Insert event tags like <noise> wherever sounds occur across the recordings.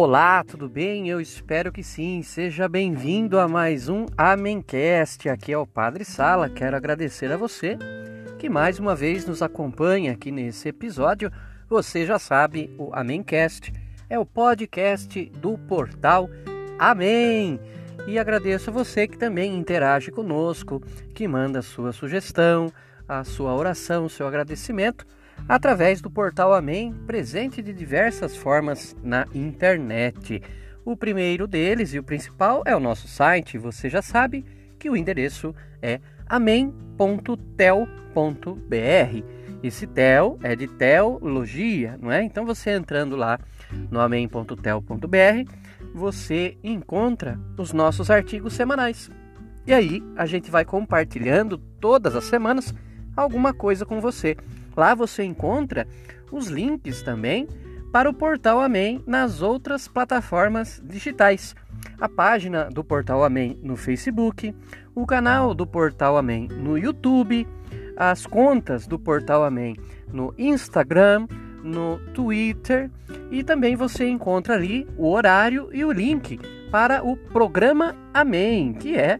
Olá, tudo bem? Eu espero que sim. Seja bem-vindo a mais um Amencast. Aqui é o Padre Sala. Quero agradecer a você que mais uma vez nos acompanha aqui nesse episódio. Você já sabe, o Amencast é o podcast do portal Amém. E agradeço a você que também interage conosco, que manda a sua sugestão, a sua oração, seu agradecimento através do portal Amém, presente de diversas formas na internet. O primeiro deles e o principal é o nosso site, você já sabe que o endereço é amém.tel.br. Esse tel é de teologia, não é? Então você entrando lá no amém.tel.br, você encontra os nossos artigos semanais. E aí a gente vai compartilhando todas as semanas alguma coisa com você. Lá você encontra os links também para o Portal Amém nas outras plataformas digitais. A página do Portal Amém no Facebook, o canal do Portal Amém no YouTube, as contas do Portal Amém no Instagram, no Twitter e também você encontra ali o horário e o link para o programa Amém, que é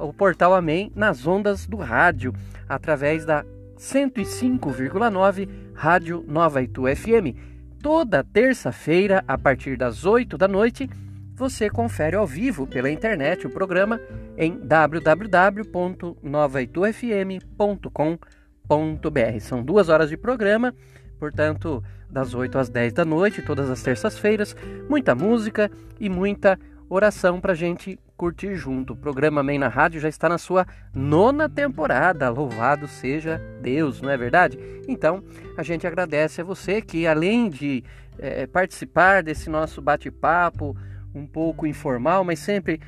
o Portal Amém nas ondas do rádio, através da 105,9 Rádio Nova Itu FM. Toda terça-feira, a partir das 8 da noite, você confere ao vivo pela internet o programa em www.novaitufm.com.br. São duas horas de programa, portanto, das 8 às 10 da noite, todas as terças-feiras, muita música e muita oração para a gente curtir junto. O programa Amém na Rádio já está na sua nona temporada. Louvado seja Deus, não é verdade? Então, a gente agradece a você que, além de é, participar desse nosso bate-papo, um pouco informal, mas sempre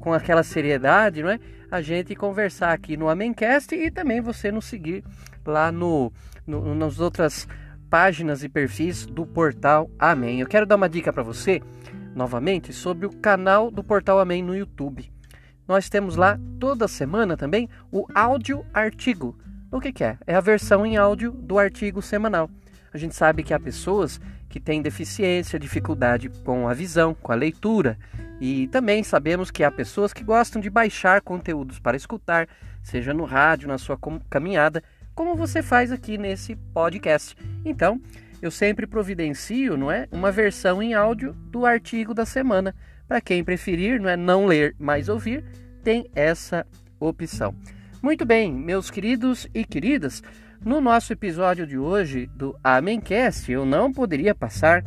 com, aquela seriedade, não é? A gente conversar aqui no Amencast e também você nos seguir lá no, no nas outras páginas e perfis do portal Amém. Eu quero dar uma dica para você novamente sobre o canal do Portal Amém no YouTube. Nós temos lá toda semana também o áudio artigo. O que, que é? É a versão em áudio do artigo semanal. A gente sabe que há pessoas que têm deficiência, dificuldade com a visão, com a leitura. E também sabemos que há pessoas que gostam de baixar conteúdos para escutar, seja no rádio, na sua caminhada, como você faz aqui nesse podcast. Então, eu sempre providencio, não é, uma versão em áudio do artigo da semana. Para quem preferir, não é não ler, mas ouvir, tem essa opção. Muito bem, meus queridos e queridas, no nosso episódio de hoje do Amencast, eu não poderia passar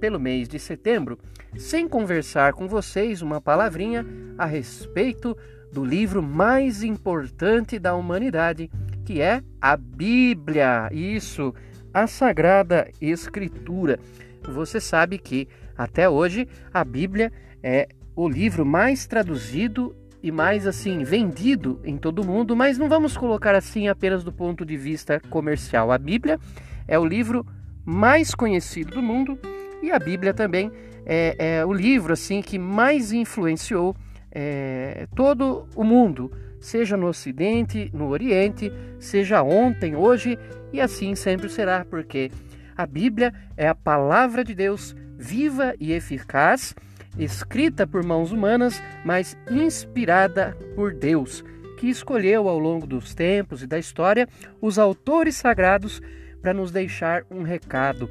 pelo mês de setembro sem conversar com vocês uma palavrinha a respeito do livro mais importante da humanidade, que é a Bíblia. Isso, a Sagrada Escritura. Você sabe que até hoje a Bíblia é o livro mais traduzido e mais assim vendido em todo o mundo, mas não vamos colocar assim apenas do ponto de vista comercial. A Bíblia é o livro mais conhecido do mundo e a Bíblia também é, é o livro assim que mais influenciou é, todo o mundo seja no Ocidente, no Oriente, seja ontem, hoje e assim sempre será, porque a Bíblia é a palavra de Deus viva e eficaz, escrita por mãos humanas, mas inspirada por Deus, que escolheu ao longo dos tempos e da história os autores sagrados para nos deixar um recado.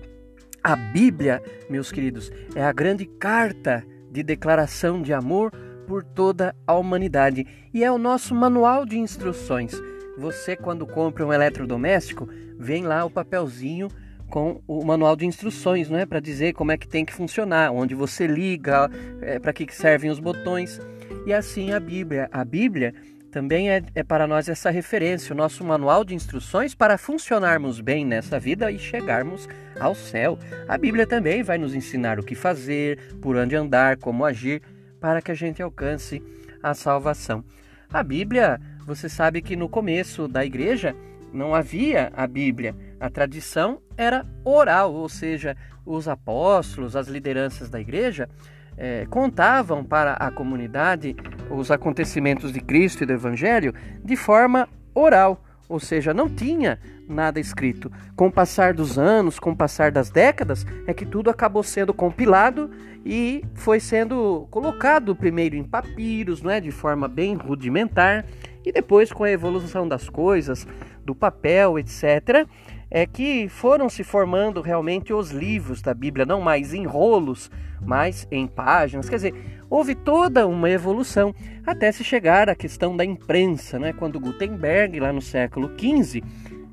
A Bíblia, meus queridos, é a grande carta de declaração de amor por toda a humanidade e é o nosso manual de instruções. Você, quando compra um eletrodoméstico, vem lá o papelzinho com o manual de instruções, não é, para dizer como é que tem que funcionar, onde você liga, é, para que servem os botões. E assim a Bíblia. A Bíblia também é, é, para nós essa referência, o nosso manual de instruções para funcionarmos bem nessa vida e chegarmos ao céu. A Bíblia também vai nos ensinar o que fazer, por onde andar, como agir para que a gente alcance a salvação. A Bíblia, você sabe que no começo da igreja não havia a Bíblia. A tradição era oral, ou seja, os apóstolos, as lideranças da igreja é, contavam para a comunidade os acontecimentos de Cristo e do Evangelho de forma oral, ou seja, não tinha nada escrito. Com o passar dos anos, com o passar das décadas, é que tudo acabou sendo compilado e foi sendo colocado primeiro em papiros, não é, de forma bem rudimentar, e depois com a evolução das coisas, do papel, etc, é que foram se formando realmente os livros da Bíblia, não mais em rolos, mas em páginas. Quer dizer, houve toda uma evolução até se chegar à questão da imprensa, né? quando Gutenberg, lá no século XV,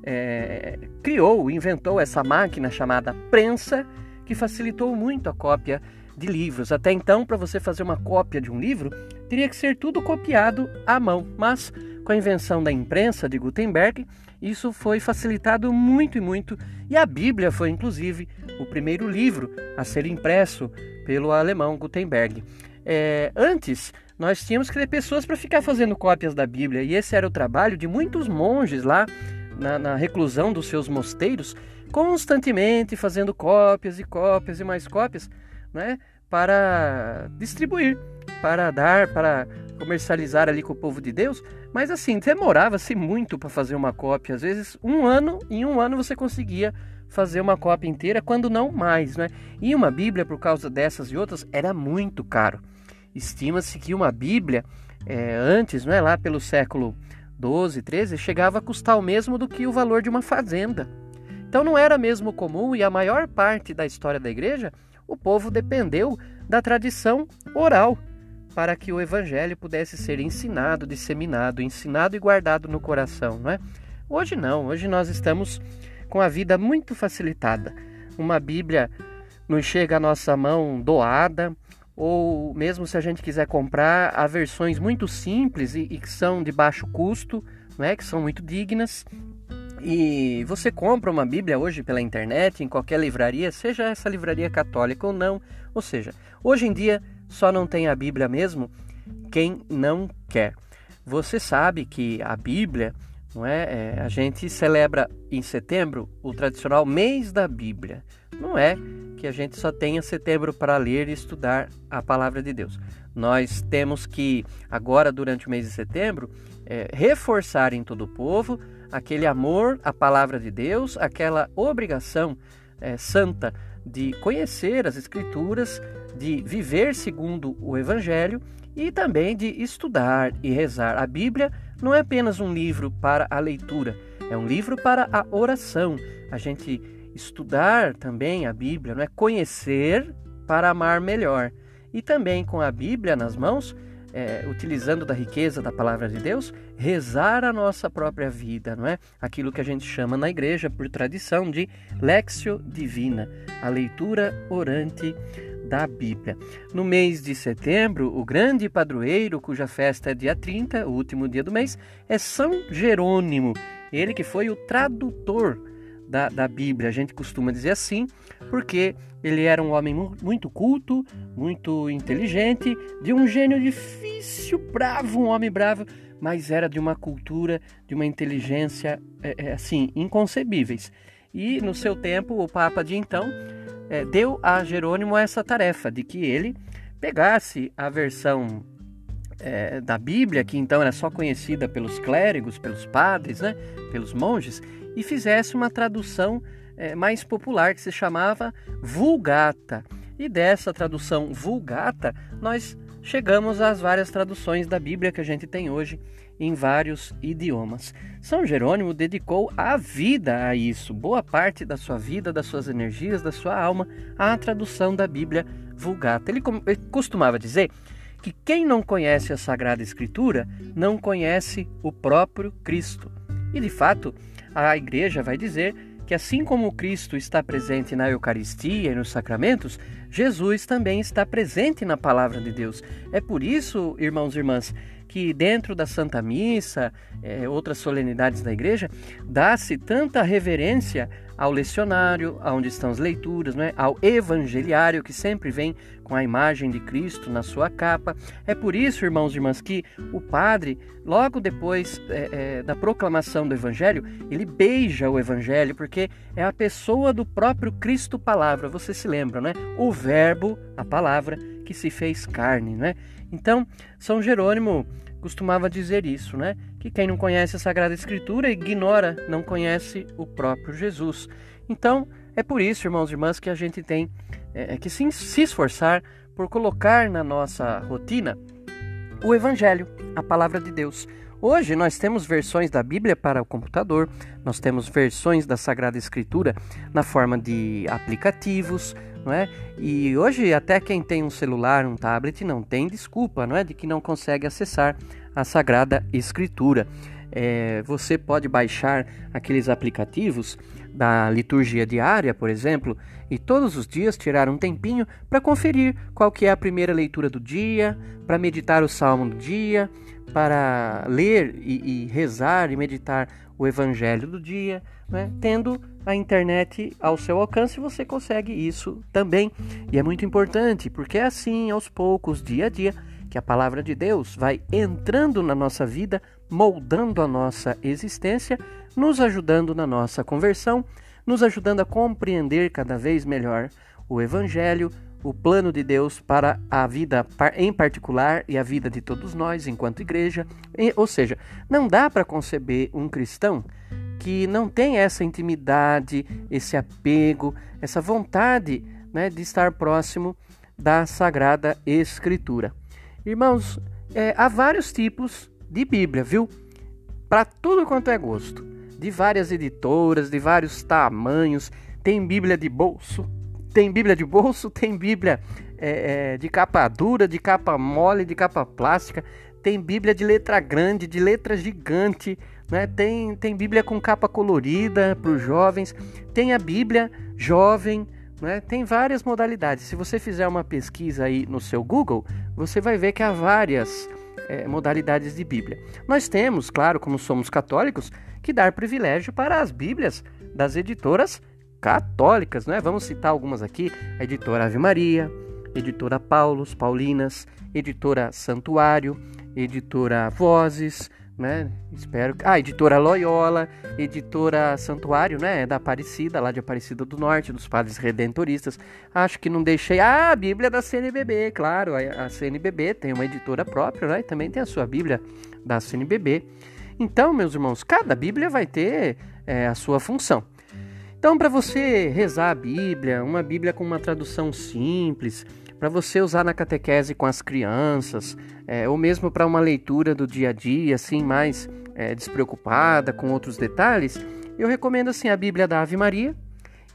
é, criou, inventou essa máquina chamada prensa, que facilitou muito a cópia de livros. Até então, para você fazer uma cópia de um livro, teria que ser tudo copiado à mão, mas com a invenção da imprensa de Gutenberg, isso foi facilitado muito e muito, e a Bíblia foi inclusive o primeiro livro a ser impresso pelo alemão Gutenberg. É, antes, nós tínhamos que ter pessoas para ficar fazendo cópias da Bíblia, e esse era o trabalho de muitos monges lá na, na reclusão dos seus mosteiros, constantemente fazendo cópias e cópias e mais cópias, né, para distribuir, para dar, para comercializar ali com o povo de Deus, mas assim, demorava-se muito para fazer uma cópia. Às vezes, um ano, em um ano você conseguia fazer uma cópia inteira, quando não mais, né? E uma Bíblia, por causa dessas e outras, era muito caro. Estima-se que uma Bíblia, é, antes, não é lá pelo século 12, 13, chegava a custar o mesmo do que o valor de uma fazenda. Então não era mesmo comum e a maior parte da história da igreja, o povo dependeu da tradição oral para que o evangelho pudesse ser ensinado, disseminado, ensinado e guardado no coração, não é? Hoje não, hoje nós estamos com a vida muito facilitada. Uma Bíblia nos chega à nossa mão doada, ou mesmo se a gente quiser comprar, há versões muito simples e, e que são de baixo custo, não é? que são muito dignas. E você compra uma Bíblia hoje pela internet, em qualquer livraria, seja essa livraria católica ou não. Ou seja, hoje em dia só não tem a Bíblia mesmo quem não quer. Você sabe que a Bíblia, não é? é? A gente celebra em setembro o tradicional mês da Bíblia. Não é que a gente só tenha setembro para ler e estudar a palavra de Deus. Nós temos que, agora, durante o mês de setembro, é, reforçar em todo o povo aquele amor à palavra de Deus, aquela obrigação é, santa de conhecer as Escrituras, de viver segundo o Evangelho e também de estudar e rezar. A Bíblia não é apenas um livro para a leitura, é um livro para a oração. A gente estudar também a Bíblia, não é conhecer para amar melhor. E também com a Bíblia nas mãos, é, utilizando da riqueza da palavra de Deus, rezar a nossa própria vida, não é? Aquilo que a gente chama na igreja, por tradição, de Lexio Divina, a leitura orante da Bíblia. No mês de setembro, o grande padroeiro, cuja festa é dia 30, o último dia do mês, é São Jerônimo, ele que foi o tradutor da, da Bíblia. A gente costuma dizer assim, porque ele era um homem muito culto, muito inteligente, de um gênio difícil, bravo, um homem bravo, mas era de uma cultura, de uma inteligência, é, é, assim, inconcebíveis. E no seu tempo, o Papa de então é, deu a Jerônimo essa tarefa de que ele pegasse a versão é, da Bíblia, que então era só conhecida pelos clérigos, pelos padres, né, pelos monges, e fizesse uma tradução é, mais popular que se chamava Vulgata. E dessa tradução Vulgata, nós chegamos às várias traduções da Bíblia que a gente tem hoje em vários idiomas. São Jerônimo dedicou a vida a isso, boa parte da sua vida, das suas energias, da sua alma, à tradução da Bíblia Vulgata. Ele, costumava dizer que quem não conhece a Sagrada Escritura não conhece o próprio Cristo. E de fato, a igreja vai dizer que assim como Cristo está presente na Eucaristia e nos sacramentos, Jesus também está presente na palavra de Deus. É por isso, irmãos e irmãs, que dentro da Santa Missa, é, outras solenidades da igreja, dá-se tanta reverência ao lecionário, onde estão as leituras, não é? ao evangeliário, que sempre vem com a imagem de Cristo na sua capa. É por isso, irmãos e irmãs, que o padre, logo depois é, é, da proclamação do evangelho, ele beija o evangelho, porque é a pessoa do próprio Cristo Palavra. Você se lembra, né? O Verbo, a palavra, que se fez carne, né? Então, São Jerônimo costumava dizer isso, né? Que quem não conhece a Sagrada Escritura ignora, não conhece o próprio Jesus. Então, é por isso, irmãos e irmãs, que a gente tem é, que se, se esforçar por colocar na nossa rotina o Evangelho, a palavra de Deus. Hoje nós temos versões da Bíblia para o computador, nós temos versões da Sagrada Escritura na forma de aplicativos, não é? E hoje até quem tem um celular, um tablet, não tem desculpa, não é, de que não consegue acessar a Sagrada Escritura. É, você pode baixar aqueles aplicativos da liturgia diária, por exemplo, e todos os dias tirar um tempinho para conferir qual que é a primeira leitura do dia, para meditar o salmo do dia, para ler e, e rezar e meditar o evangelho do dia, né? tendo a internet ao seu alcance, você consegue isso também. E é muito importante, porque é assim, aos poucos, dia a dia, que a palavra de Deus vai entrando na nossa vida, moldando a nossa existência, nos ajudando na nossa conversão, nos ajudando a compreender cada vez melhor o Evangelho, o plano de Deus para a vida em particular e a vida de todos nós enquanto igreja. Ou seja, não dá para conceber um cristão que não tem essa intimidade, esse apego, essa vontade né, de estar próximo da Sagrada Escritura. Irmãos, é, há vários tipos de Bíblia, viu? Para tudo quanto é gosto. De várias editoras, de vários tamanhos. Tem Bíblia de bolso, tem Bíblia de bolso, <laughs> tem Bíblia é, é, de capa dura, de capa mole, de capa plástica. Tem Bíblia de letra grande, de letra gigante. Né? Tem, tem Bíblia com capa colorida para os jovens. Tem a Bíblia jovem né? Tem várias modalidades. Se você fizer uma pesquisa aí no seu Google, você vai ver que há várias é, modalidades de Bíblia. Nós temos, claro, como somos católicos, que dar privilégio para as Bíblias das editoras católicas. Né? Vamos citar algumas aqui: a editora Ave Maria, editora Paulos, Paulinas, editora Santuário, editora Vozes, né? Espero. Ah, editora Loyola, editora Santuário, né? Da Aparecida, lá de Aparecida do Norte, dos Padres Redentoristas. Acho que não deixei. Ah, a Bíblia da CNBB, claro. A, a CNBB tem uma editora própria, né? E também tem a sua Bíblia da CNBB. Então, meus irmãos, cada Bíblia vai ter é, a sua função. Então, para você rezar a Bíblia, uma Bíblia com uma tradução simples, para você usar na catequese com as crianças, é, ou mesmo para uma leitura do dia a dia, assim, mais é, despreocupada, com outros detalhes, eu recomendo assim a Bíblia da Ave Maria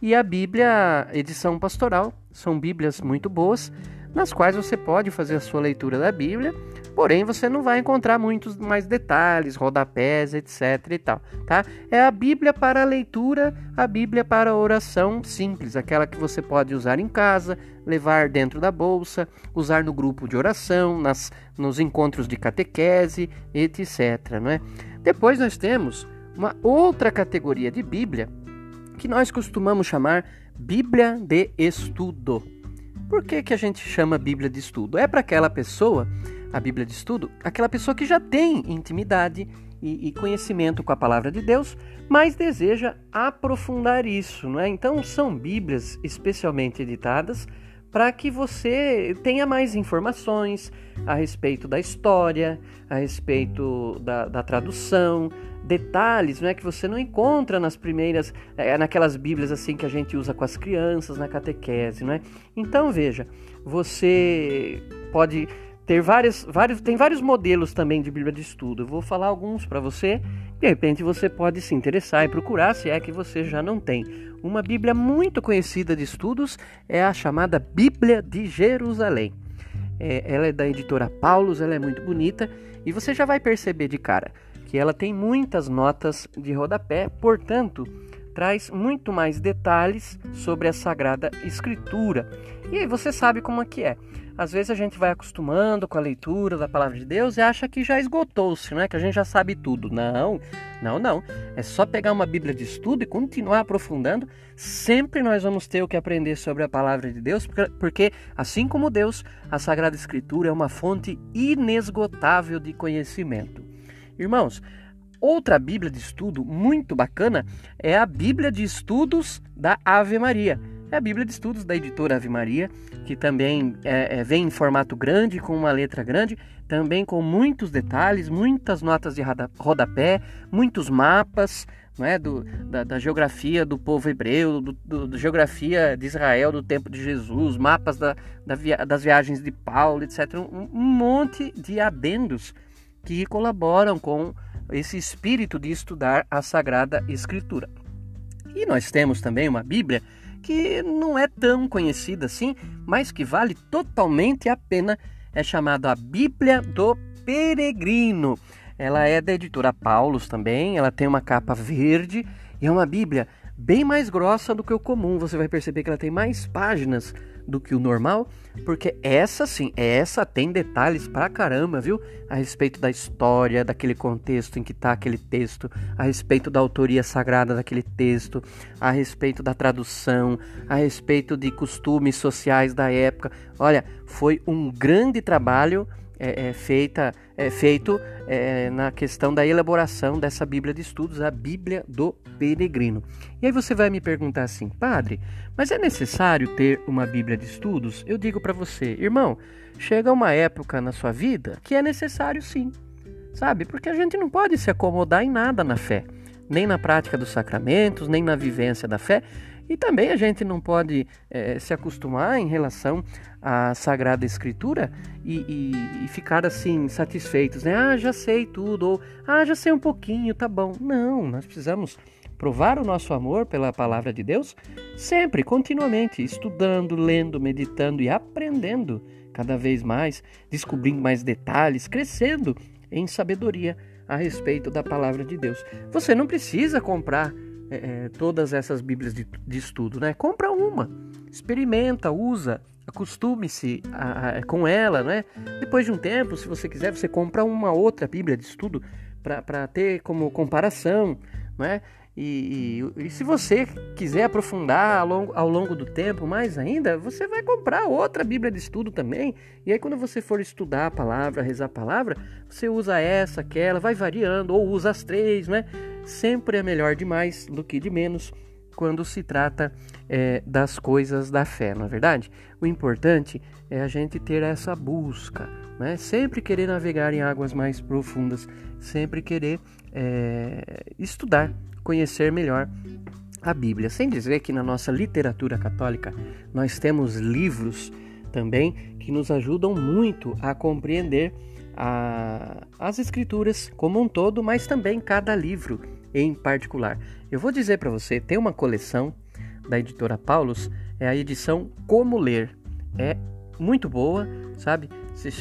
e a Bíblia edição pastoral. São Bíblias muito boas nas quais você pode fazer a sua leitura da Bíblia, porém você não vai encontrar muitos mais detalhes, rodapés, etc e tal, tá? É a Bíblia para a leitura, a Bíblia para a oração simples, aquela que você pode usar em casa, levar dentro da bolsa, usar no grupo de oração, nas, nos encontros de catequese, etc, não é? Depois nós temos uma outra categoria de Bíblia que nós costumamos chamar Bíblia de estudo. Por que, que a gente chama Bíblia de estudo? É para aquela pessoa, a Bíblia de estudo, aquela pessoa que já tem intimidade e, e, conhecimento com a palavra de Deus, mas deseja aprofundar isso, não é? Então são Bíblias especialmente editadas para que você tenha mais informações a respeito da história, a respeito da, da tradução, detalhes né, que você não encontra nas primeiras, é, naquelas bíblias assim que a gente usa com as crianças na catequese, né? Então veja, você pode ter várias, vários, tem vários modelos também de bíblia de estudo. Eu vou falar alguns para você. De repente você pode se interessar e procurar, se é que você já não tem. Uma bíblia muito conhecida de estudos é a chamada Bíblia de Jerusalém. É, ela é da editora Paulus, ela é muito bonita e você já vai perceber de cara que ela tem muitas notas de rodapé, portanto, traz muito mais detalhes sobre a Sagrada Escritura. E aí você sabe como é que é. Às vezes a gente vai acostumando com a leitura da palavra de Deus e acha que já esgotou-se, né? Que a gente já sabe tudo. Não, não, não. É só pegar uma Bíblia de estudo e continuar aprofundando. Sempre nós vamos ter o que aprender sobre a palavra de Deus, porque assim como Deus, a Sagrada Escritura é uma fonte inesgotável de conhecimento. Irmãos, outra Bíblia de estudo muito bacana é a Bíblia de Estudos da Ave Maria. É a Bíblia de Estudos da editora Ave Maria, que também é, é, vem em formato grande, com uma letra grande, também com muitos detalhes, muitas notas de rodapé, muitos mapas, não é? do, da, da geografia do povo hebreu, do, do, da geografia de Israel do tempo de Jesus, mapas da, da via, das viagens de Paulo, etc. Um, monte de adendos que colaboram com esse espírito de estudar a Sagrada Escritura. E nós temos também uma Bíblia que não é tão conhecida assim, mas que vale totalmente a pena. É chamada a Bíblia do Peregrino. Ela é da editora Paulus também, ela tem uma capa verde e é uma Bíblia bem mais grossa do que o comum. Você vai perceber que ela tem mais páginas do que o normal, porque essa sim, essa tem detalhes pra caramba, viu? A respeito da história, daquele contexto em que tá aquele texto, a respeito da autoria sagrada daquele texto, a respeito da tradução, a respeito de costumes sociais da época. Olha, foi um grande trabalho é, é, feita, é feito é, na questão da elaboração dessa Bíblia de Estudos, a Bíblia do Peregrino. E aí você vai me perguntar assim, padre, mas é necessário ter uma Bíblia de Estudos? Eu digo para você, irmão, chega uma época na sua vida que é necessário sim, sabe? Porque a gente não pode se acomodar em nada na fé, nem na prática dos sacramentos, nem na vivência da fé. E também a gente não pode é, se acostumar em relação à Sagrada Escritura e, e, e, ficar assim satisfeitos, né? Ah, já sei tudo, ou ah, já sei um pouquinho, tá bom. Não, nós precisamos provar o nosso amor pela palavra de Deus sempre, continuamente, estudando, lendo, meditando e aprendendo cada vez mais, descobrindo mais detalhes, crescendo em sabedoria a respeito da palavra de Deus. Você não precisa comprar é, é, todas essas Bíblias de, de, estudo, né? Compra uma, experimenta, usa, acostume-se com ela, né? Depois de um tempo, se você quiser, você compra uma outra Bíblia de estudo para ter como comparação, né? E, e, e, se você quiser aprofundar ao longo, ao longo do tempo mais ainda, você vai comprar outra Bíblia de estudo também. E aí, quando você for estudar a palavra, rezar a palavra, você usa essa, aquela, vai variando, ou usa as três, né? Sempre é melhor de mais do que de menos quando se trata é, das coisas da fé, não é verdade? O importante é a gente ter essa busca, né? Sempre querer navegar em águas mais profundas, sempre querer é, estudar conhecer melhor a Bíblia. Sem dizer que na nossa literatura católica nós temos livros também que nos ajudam muito a compreender a, as Escrituras como um todo, mas também cada livro em particular. Eu vou dizer para você, tem uma coleção da editora Paulus, é a edição Como Ler. É muito boa, sabe?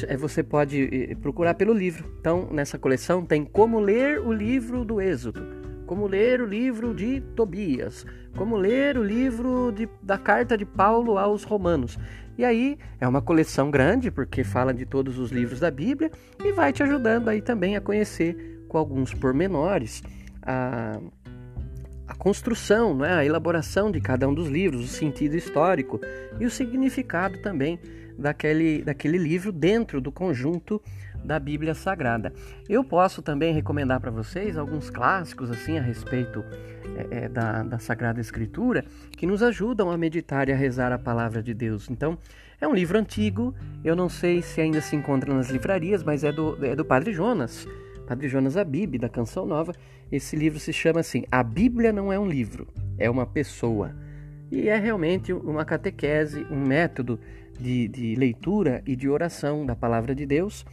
É, você pode eh, procurar pelo livro. Então, nessa coleção tem Como Ler o Livro do Êxodo como ler o livro de Tobias, como ler o livro de, da carta de Paulo aos Romanos. E aí é uma coleção grande, porque fala de todos os livros da Bíblia e vai te ajudando aí também a conhecer com alguns pormenores a, a construção, né, a elaboração de cada um dos livros, o sentido histórico e o significado também daquele, daquele livro dentro do conjunto da Bíblia Sagrada. Eu posso também recomendar para vocês alguns clássicos assim a respeito é, é, da, da Sagrada Escritura que nos ajudam a meditar e a rezar a palavra de Deus. Então, é um livro antigo, eu não sei se ainda se encontra nas livrarias, mas é do, é do Padre Jonas. Padre Jonas Abib, da Canção Nova. Esse livro se chama assim: A Bíblia não é um livro, é uma pessoa. E é realmente uma catequese, um método de, de leitura e de oração da palavra de Deus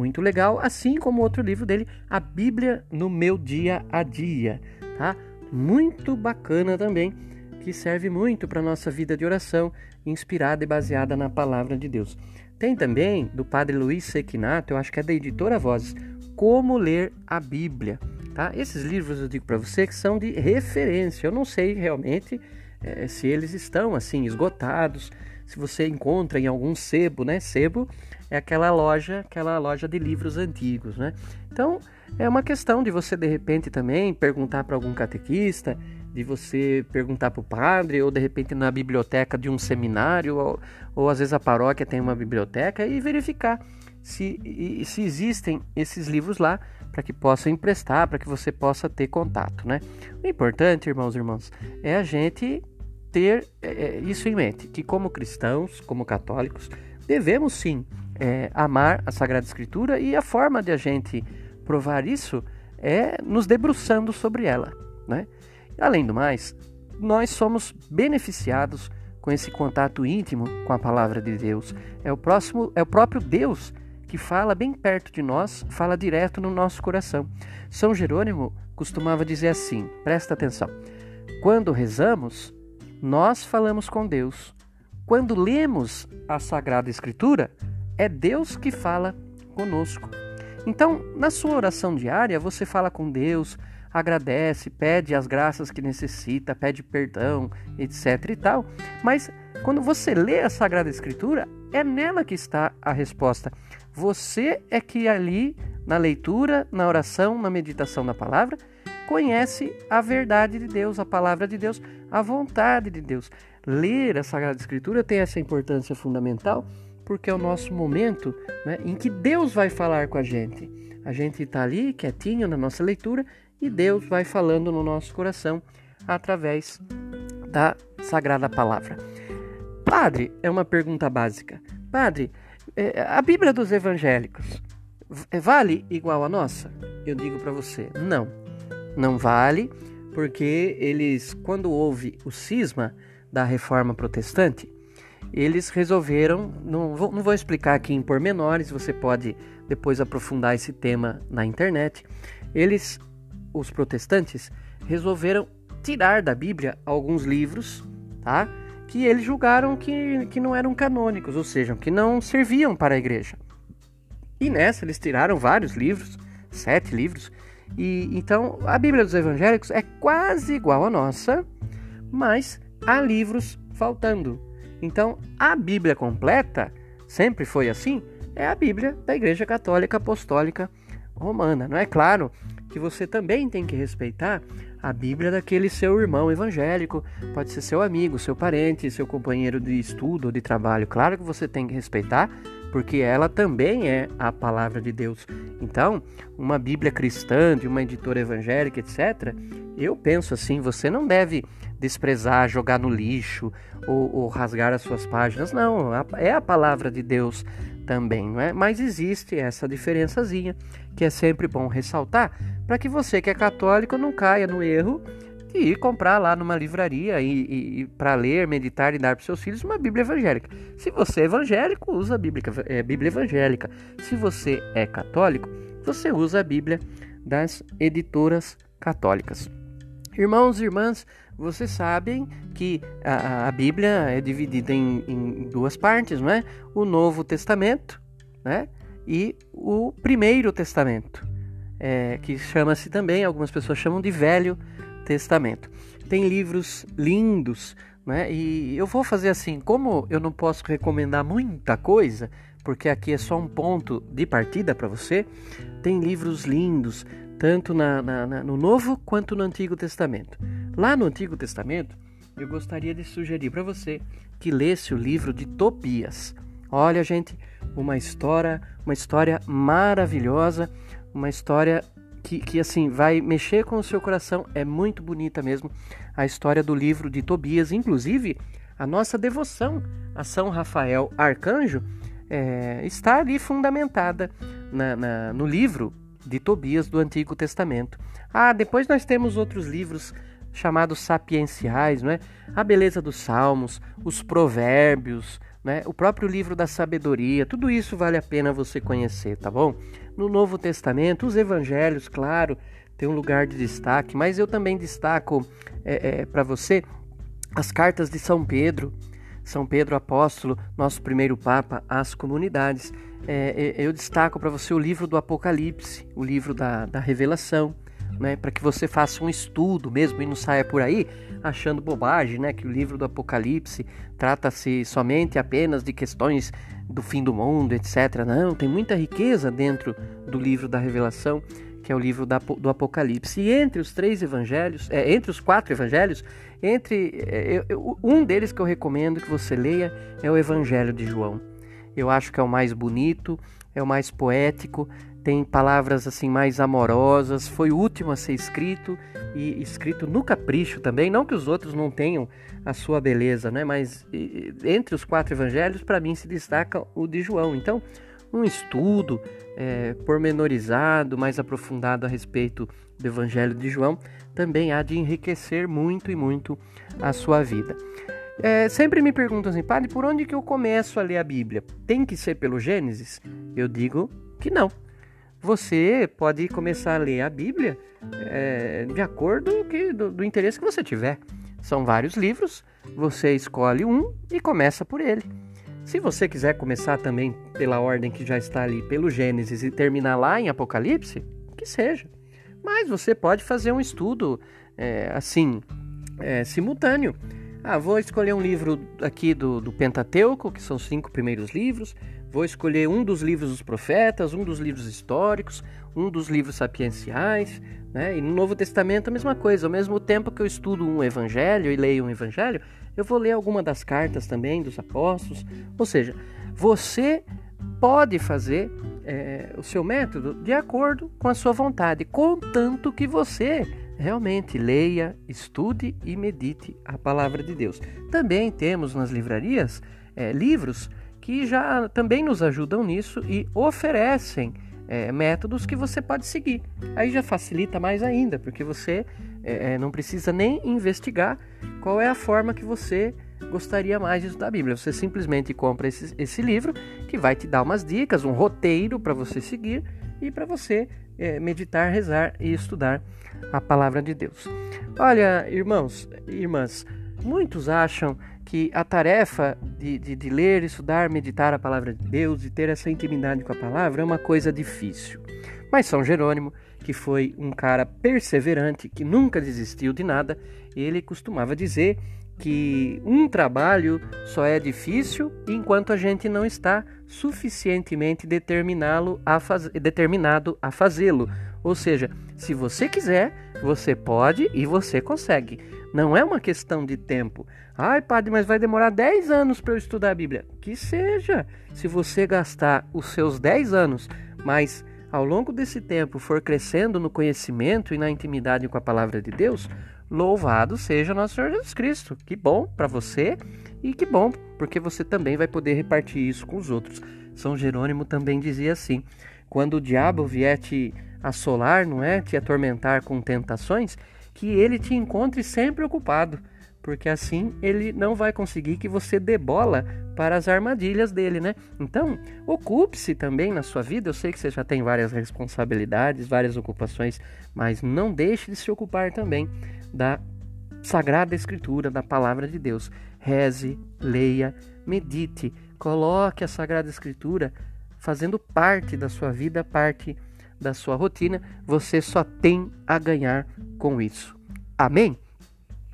muito legal, assim como outro livro dele, A Bíblia no Meu Dia a Dia, tá? Muito bacana também, que serve muito para nossa vida de oração, inspirada e baseada na palavra de Deus. Tem também do Padre Luiz Sequinato, eu acho que é da editora Vozes, Como Ler a Bíblia, tá? Esses livros eu digo para você que são de referência. Eu não sei realmente é, se eles estão assim esgotados, se você encontra em algum sebo, né? Sebo é aquela loja, aquela loja de livros antigos, né? Então, é uma questão de você de repente também perguntar para algum catequista, de você perguntar para o padre, ou de repente na biblioteca de um seminário, ou, ou às vezes a paróquia tem uma biblioteca, e verificar se, se existem esses livros lá para que possa emprestar, para que você possa ter contato, né? O importante, irmãos e irmãs, é a gente ter é, isso em mente, que como cristãos, como católicos, devemos sim é, amar a Sagrada Escritura e a forma de a gente provar isso é nos debruçando sobre ela. Né? Além do mais, nós somos beneficiados com esse contato íntimo com a palavra de Deus. É o próximo, é o próprio Deus que fala bem perto de nós, fala direto no nosso coração. São Jerônimo costumava dizer assim: presta atenção. Quando rezamos, nós falamos com Deus. Quando lemos a Sagrada Escritura, é Deus que fala conosco. Então, na sua oração diária, você fala com Deus, agradece, pede as graças que necessita, pede perdão, etc e tal. Mas quando você lê a Sagrada Escritura, é nela que está a resposta. Você é que ali, na leitura, na oração, na meditação da palavra, conhece a verdade de Deus, a palavra de Deus, a vontade de Deus. Ler a Sagrada Escritura tem essa importância fundamental porque é o nosso momento né, em que Deus vai falar com a gente. A gente está ali quietinho na nossa leitura e Deus vai falando no nosso coração através da Sagrada Palavra. Padre, é uma pergunta básica. Padre, é, a Bíblia dos evangélicos vale igual a nossa? Eu digo para você, não. Não vale, porque eles, quando houve o cisma da reforma protestante, eles resolveram, não vou, não vou explicar aqui em pormenores, você pode depois aprofundar esse tema na internet. Eles os protestantes resolveram tirar da Bíblia alguns livros, tá? Que eles julgaram que, que não eram canônicos, ou seja, que não serviam para a igreja. E nessa eles tiraram vários livros, sete livros, e então a Bíblia dos Evangélicos é quase igual à nossa, mas há livros faltando. Então a Bíblia completa sempre foi assim, é a Bíblia da Igreja Católica Apostólica Romana. Não é claro que você também tem que respeitar a Bíblia daquele seu irmão evangélico, pode ser seu amigo, seu parente, seu companheiro de estudo ou de trabalho. Claro que você tem que respeitar, porque ela também é a palavra de Deus. Então, uma Bíblia cristã, de uma editora evangélica, etc., eu penso assim: você não deve desprezar, jogar no lixo ou, ou rasgar as suas páginas. Não, é a palavra de Deus também, não é? Mas existe essa diferençazinha que é sempre bom ressaltar para que você que é católico não caia no erro de ir comprar lá numa livraria e, e, e para ler, meditar e dar para seus filhos uma Bíblia evangélica. Se você é evangélico, usa a Bíblia, é, Bíblia evangélica. Se você é católico, você usa a Bíblia das editoras católicas. Irmãos e irmãs, vocês sabem que a, a Bíblia é dividida em, em, duas partes, não é? O Novo Testamento, né? E o Primeiro Testamento, é, que chama-se também, algumas pessoas chamam de Velho Testamento. Tem livros lindos, né? E eu vou fazer assim, como eu não posso recomendar muita coisa, porque aqui é só um ponto de partida para você, tem livros lindos, tanto na, na, na, no Novo quanto no Antigo Testamento. Lá no Antigo Testamento, eu gostaria de sugerir para você que lesse o livro de Tobias. Olha, gente, uma história, uma história maravilhosa, uma história que, que assim vai mexer com o seu coração. É muito bonita mesmo a história do livro de Tobias, inclusive a nossa devoção a São Rafael Arcanjo é, está ali fundamentada na, na, no livro de Tobias do Antigo Testamento. Ah, depois nós temos outros livros chamados sapienciais, não é? A beleza dos salmos, os provérbios, né? O próprio livro da sabedoria, tudo isso vale a pena você conhecer, tá bom? No Novo Testamento, os evangelhos, claro, tem um lugar de destaque, mas eu também destaco é, é, para você as cartas de São Pedro, São Pedro Apóstolo, nosso primeiro Papa, às comunidades. É, é eu destaco para você o livro do Apocalipse, o livro da, da Revelação né, para que você faça um estudo mesmo e não saia por aí achando bobagem, né, que o livro do Apocalipse trata-se somente apenas de questões do fim do mundo, etc. Não, tem muita riqueza dentro do livro da Revelação, que é o livro da, do Apocalipse. E entre os três evangelhos, é, entre os quatro evangelhos, entre é, eu, um deles que eu recomendo que você leia é o Evangelho de João. eu acho que é o mais bonito, é o mais poético, tem palavras assim mais amorosas, foi o último a ser escrito e escrito no capricho também, não que os outros não tenham a sua beleza, né? Mas entre os quatro evangelhos, para mim se destaca o de João. Então, um estudo é, pormenorizado, mais aprofundado a respeito do Evangelho de João, também há de enriquecer muito e muito a sua vida. É, sempre me perguntam assim, padre, por onde que eu começo a ler a Bíblia? Tem que ser pelo Gênesis? Eu digo que não. Você pode começar a ler a Bíblia é, de acordo que, do, do interesse que você tiver. São vários livros, você escolhe um e começa por ele. Se você quiser começar também pela ordem que já está ali, pelo Gênesis e terminar lá em Apocalipse, que seja. Mas você pode fazer um estudo é, assim, é, simultâneo. Ah, vou escolher um livro aqui do, do Pentateuco, que são os cinco primeiros livros. Vou escolher um dos livros dos profetas, um dos livros históricos, um dos livros sapienciais. Né? E no Novo Testamento a mesma coisa. Ao mesmo tempo que eu estudo um evangelho e leio um evangelho, eu vou ler alguma das cartas também dos apóstolos. Ou seja, você pode fazer é, o seu método de acordo com a sua vontade, contanto que você realmente leia, estude e medite a palavra de Deus. Também temos nas livrarias é, livros que já também nos ajudam nisso e oferecem é, métodos que você pode seguir. Aí já facilita mais ainda, porque você é, é, não precisa nem investigar qual é a forma que você gostaria mais de estudar a Bíblia. Você simplesmente compra esse, esse livro que vai te dar umas dicas, um roteiro para você seguir e para você é, meditar, rezar e estudar a palavra de Deus. Olha, irmãos, irmãs, muitos acham que a tarefa de, de, de, ler, estudar, meditar a palavra de Deus e ter essa intimidade com a palavra é uma coisa difícil. Mas São Jerônimo, que foi um cara perseverante, que nunca desistiu de nada, ele costumava dizer que um trabalho só é difícil enquanto a gente não está suficientemente determinado a, faz... determinado a fazê-lo. Ou seja, se você quiser, você pode e você consegue. Não é uma questão de tempo. Ai, padre, mas vai demorar 10 anos para eu estudar a Bíblia. Que seja. Se você gastar os seus 10 anos, mas ao longo desse tempo for crescendo no conhecimento e na intimidade com a palavra de Deus, louvado seja nosso Senhor Jesus Cristo. Que bom para você e que bom, porque você também vai poder repartir isso com os outros. São Jerônimo também dizia assim: quando o diabo vier te assolar, não é, te atormentar com tentações, que ele te encontre sempre ocupado, porque assim ele não vai conseguir que você dê bola para as armadilhas dele, né? Então, ocupe-se também na sua vida. Eu sei que você já tem várias responsabilidades, várias ocupações, mas não deixe de se ocupar também da Sagrada Escritura, da Palavra de Deus. Reze, leia, medite, coloque a Sagrada Escritura fazendo parte da sua vida, parte da sua rotina, você só tem a ganhar com isso. Amém?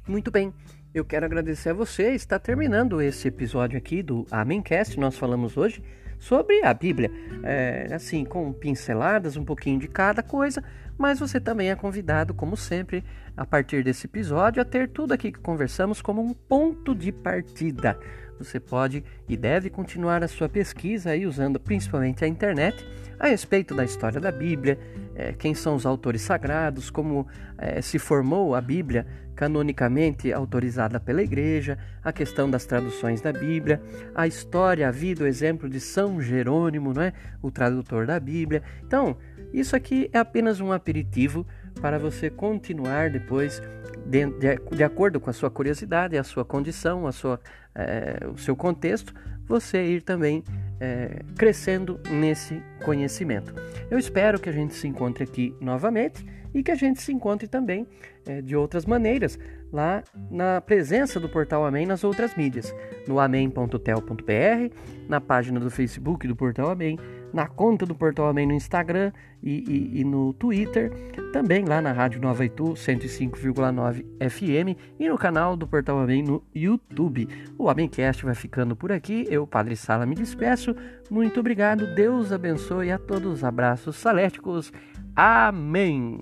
Muito bem. Eu quero agradecer a você. Está terminando esse episódio aqui do Amencast. Nós falamos hoje sobre a Bíblia, é, assim, com pinceladas, um pouquinho de cada coisa, mas você também é convidado, como sempre, a partir desse episódio, a ter tudo aqui que conversamos como um ponto de partida. Você pode e deve continuar a sua pesquisa aí usando principalmente a internet a respeito da história da Bíblia, é, quem são os autores sagrados, como é, se formou a Bíblia canonicamente autorizada pela Igreja, a questão das traduções da Bíblia, a história, a vida, o exemplo de São Jerônimo, não é? o tradutor da Bíblia. Então, isso aqui é apenas um aperitivo para você continuar depois, de, de, de acordo com a sua curiosidade, a sua condição, a sua, é, o seu contexto, você ir também é, crescendo nesse conhecimento. Eu espero que a gente se encontre aqui novamente e que a gente se encontre também é, de outras maneiras lá na presença do Portal Amém nas outras mídias, no amém.tel.br, na página do Facebook do Portal Amém, na conta do Portal Amém no Instagram e, e, e no Twitter, também lá na Rádio Nova Itu 105,9 FM e no canal do Portal Amém no YouTube. O Amémcast vai ficando por aqui. Eu, Padre Sala, me despeço. Muito obrigado. Deus abençoe a todos. Abraços saléticos. Amém.